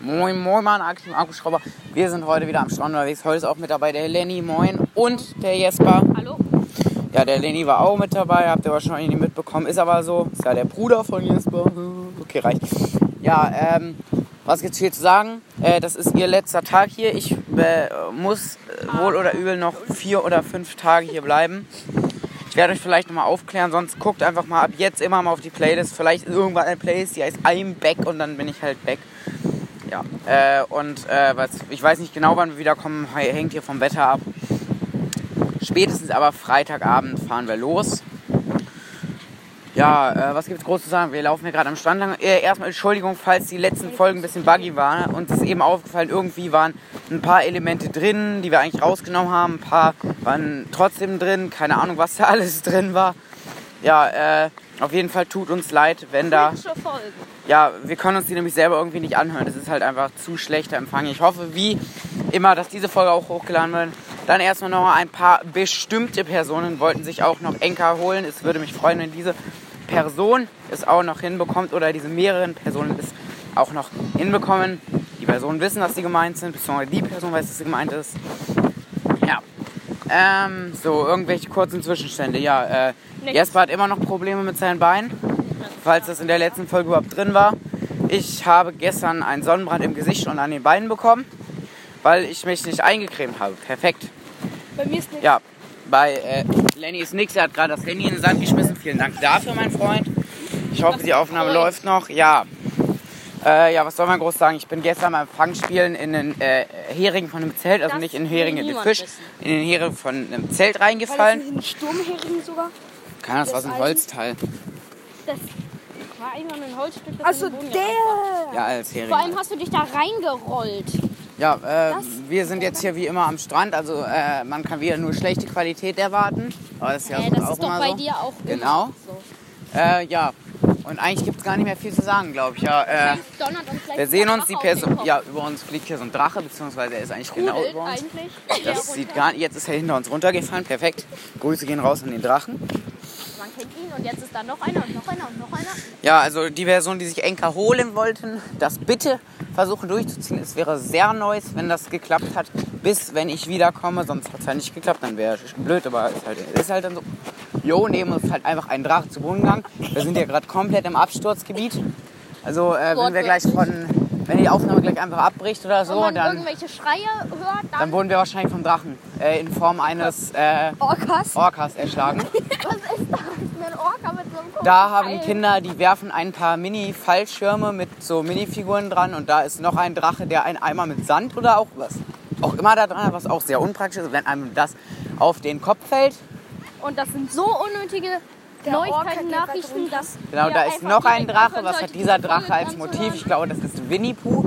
Moin, moin, Mann, aktiv Akkuschrauber. Wir sind heute wieder am Strand unterwegs. Heute ist auch mit dabei der Lenny, moin, und der Jesper. Hallo? Ja, der Lenny war auch mit dabei, habt ihr wahrscheinlich nicht mitbekommen. Ist aber so, ist ja der Bruder von Jesper. Okay, reicht. Ja, ähm, was gibt's hier zu sagen? Äh, das ist ihr letzter Tag hier. Ich äh, muss äh, wohl oder übel noch vier oder fünf Tage hier bleiben. Ich werde euch vielleicht nochmal aufklären, sonst guckt einfach mal ab jetzt immer mal auf die Playlist. Vielleicht ist irgendwann eine Playlist, die heißt I'm Back und dann bin ich halt back. Ja, äh, und äh, was, ich weiß nicht genau, wann wir wiederkommen, hängt hier vom Wetter ab. Spätestens aber Freitagabend fahren wir los. Ja, äh, was gibt's groß zu sagen? Wir laufen hier gerade am Strand lang. Äh, erstmal Entschuldigung, falls die letzten Folgen ein bisschen buggy waren. Uns ist eben aufgefallen, irgendwie waren ein paar Elemente drin, die wir eigentlich rausgenommen haben. Ein paar waren trotzdem drin. Keine Ahnung, was da alles drin war. Ja, äh, auf jeden Fall tut uns leid, wenn da... Folgen. Ja, wir können uns die nämlich selber irgendwie nicht anhören. Das ist halt einfach zu schlechter Empfang. Ich hoffe, wie immer, dass diese Folge auch hochgeladen wird. Dann erstmal noch ein paar bestimmte Personen wollten sich auch noch Enker holen. Es würde mich freuen, wenn diese Person es auch noch hinbekommt oder diese mehreren Personen es auch noch hinbekommen. Die Personen wissen, dass sie gemeint sind, beziehungsweise die Person weiß, dass sie gemeint ist. Ja. Ähm, so, irgendwelche kurzen Zwischenstände. Ja, äh. Jesper hat immer noch Probleme mit seinen Beinen, falls das in der letzten Folge überhaupt drin war. Ich habe gestern einen Sonnenbrand im Gesicht und an den Beinen bekommen, weil ich mich nicht eingecremt habe. Perfekt. Bei mir ist nichts. Ja, bei äh, Lenny ist nix. Er hat gerade das Handy in den Sand geschmissen. Vielen Dank dafür, mein Freund. Ich hoffe, die Aufnahme läuft noch. Ja. Äh, ja, was soll man groß sagen? Ich bin gestern beim Fangspielen in den äh, Hering von einem Zelt, also Das nicht in will Hering in den Fisch, wissen. in den Hering von einem Zelt War reingefallen. das nicht ein Sturmhering sogar? Keine Ahnung, das war so ein das Holzteil. Das war einfach nur ein Holzstück, das Also in den Boden gerannt war. der! Ja, als Hering. Vor allem hast du dich da reingerollt. Ja, äh, wir sind jetzt hier wie immer am Strand, also äh, man kann wieder nur schlechte Qualität erwarten. Aber das ist ja äh, das auch ist doch immer bei so. dir auch Genau. so. Äh, ja, und eigentlich gibt es gar nicht mehr viel zu sagen, glaube ich. Ja, äh, wir sehen uns, die Person, ja, über uns fliegt hier so ein Drache, beziehungsweise er ist eigentlich genau Rudelt über uns. eigentlich. Das sieht runter. gar nicht, jetzt ist er hinter uns runtergefallen, perfekt. Grüße gehen raus an den Drachen. Man kennt ihn und jetzt ist da noch einer und noch einer und noch einer. Ja, also die Version, die sich Enker holen wollten, das bitte versuchen durchzuziehen. Es wäre sehr nice, wenn das geklappt hat, bis wenn ich wiederkomme. Sonst hat es halt nicht geklappt, dann wäre es blöd, aber ist halt, ist halt dann so. Jo, neben uns ist halt einfach ein Drache zu Boden gegangen. Wir sind ja gerade komplett im Absturzgebiet. Also äh, wenn wir gleich von, wenn die Aufnahme gleich einfach abbricht oder so, dann, irgendwelche Schreie hört, dann, dann wurden wir wahrscheinlich vom Drachen äh, in Form eines äh, Orcas? Orcas erschlagen. was ist das? Ein Orca mit so einem Da haben. Kinder, die werfen ein paar Mini-Fallschirme mit so Minifiguren dran und da ist noch ein Drache, der einen Eimer mit Sand oder auch was auch immer da dran hat, was auch sehr unpraktisch ist, wenn einem das auf den Kopf fällt. Und das sind so unnötige Neuigkeiten, Nachrichten, dass Genau, da ist noch ein Drache. Was hat dieser diese Drache als Motiv? Ich glaube, das ist Winnie Pooh.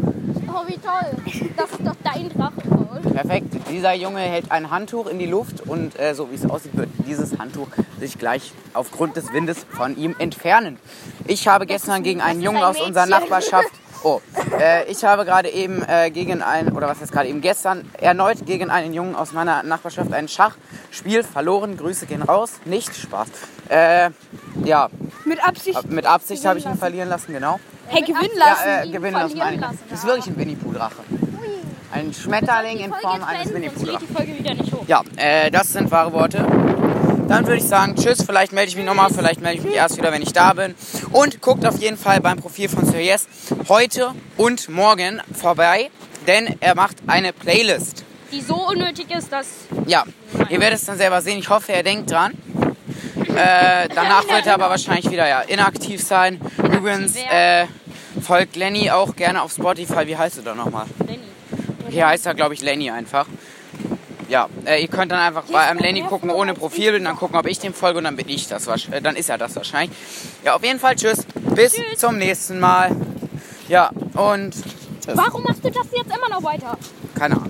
Oh, wie toll. Das ist doch dein Drache. Perfekt. Dieser Junge hält ein Handtuch in die Luft und äh, so wie es aussieht, wird dieses Handtuch sich gleich aufgrund des Windes von ihm entfernen. Ich habe gestern gegen einen Jungen aus unserer. Nachbarschaft. Oh, äh, ich habe gerade eben äh, gegen einen, oder was heißt gerade eben gestern, erneut gegen einen Jungen aus meiner Nachbarschaft ein Schachspiel verloren. Grüße gehen raus. Nicht Spaß. Äh, ja, Mit Absicht. mit Absicht habe ich ihn verlieren lassen, genau. Hey, gewinnen lassen. Ja, äh, gewinnen lassen, lassen, Das ist wirklich ein Winnie Pooh Drache. Ein Schmetterling in Form eines hoch. Ja, äh, das sind wahre Worte. Dann würde ich sagen, tschüss, vielleicht melde ich mich nochmal, vielleicht melde ich mich erst wieder, wenn ich da bin. Und guckt auf jeden Fall beim Profil von Sir Yes heute und morgen vorbei, denn er macht eine Playlist. Die so unnötig ist, dass Ja, ihr werdet es dann selber sehen. Ich hoffe, er denkt dran. Äh, danach wird er aber wahrscheinlich wieder ja, inaktiv sein. Übrigens, äh, folgt Lenny auch gerne auf Spotify. Wie heißt du da nochmal? Lenny. Hier heißt er, glaube ich, Lenny einfach. Ja, äh, ihr könnt dann einfach bei einem Lenny gucken ohne Profilbild und dann gucken, ob ich dem folge und dann bin ich das. Äh, dann ist er das wahrscheinlich. Ja, auf jeden Fall tschüss. Bis zum nächsten Mal. Ja, und tschüss. Warum machst du das jetzt immer noch weiter? Keine Ahnung.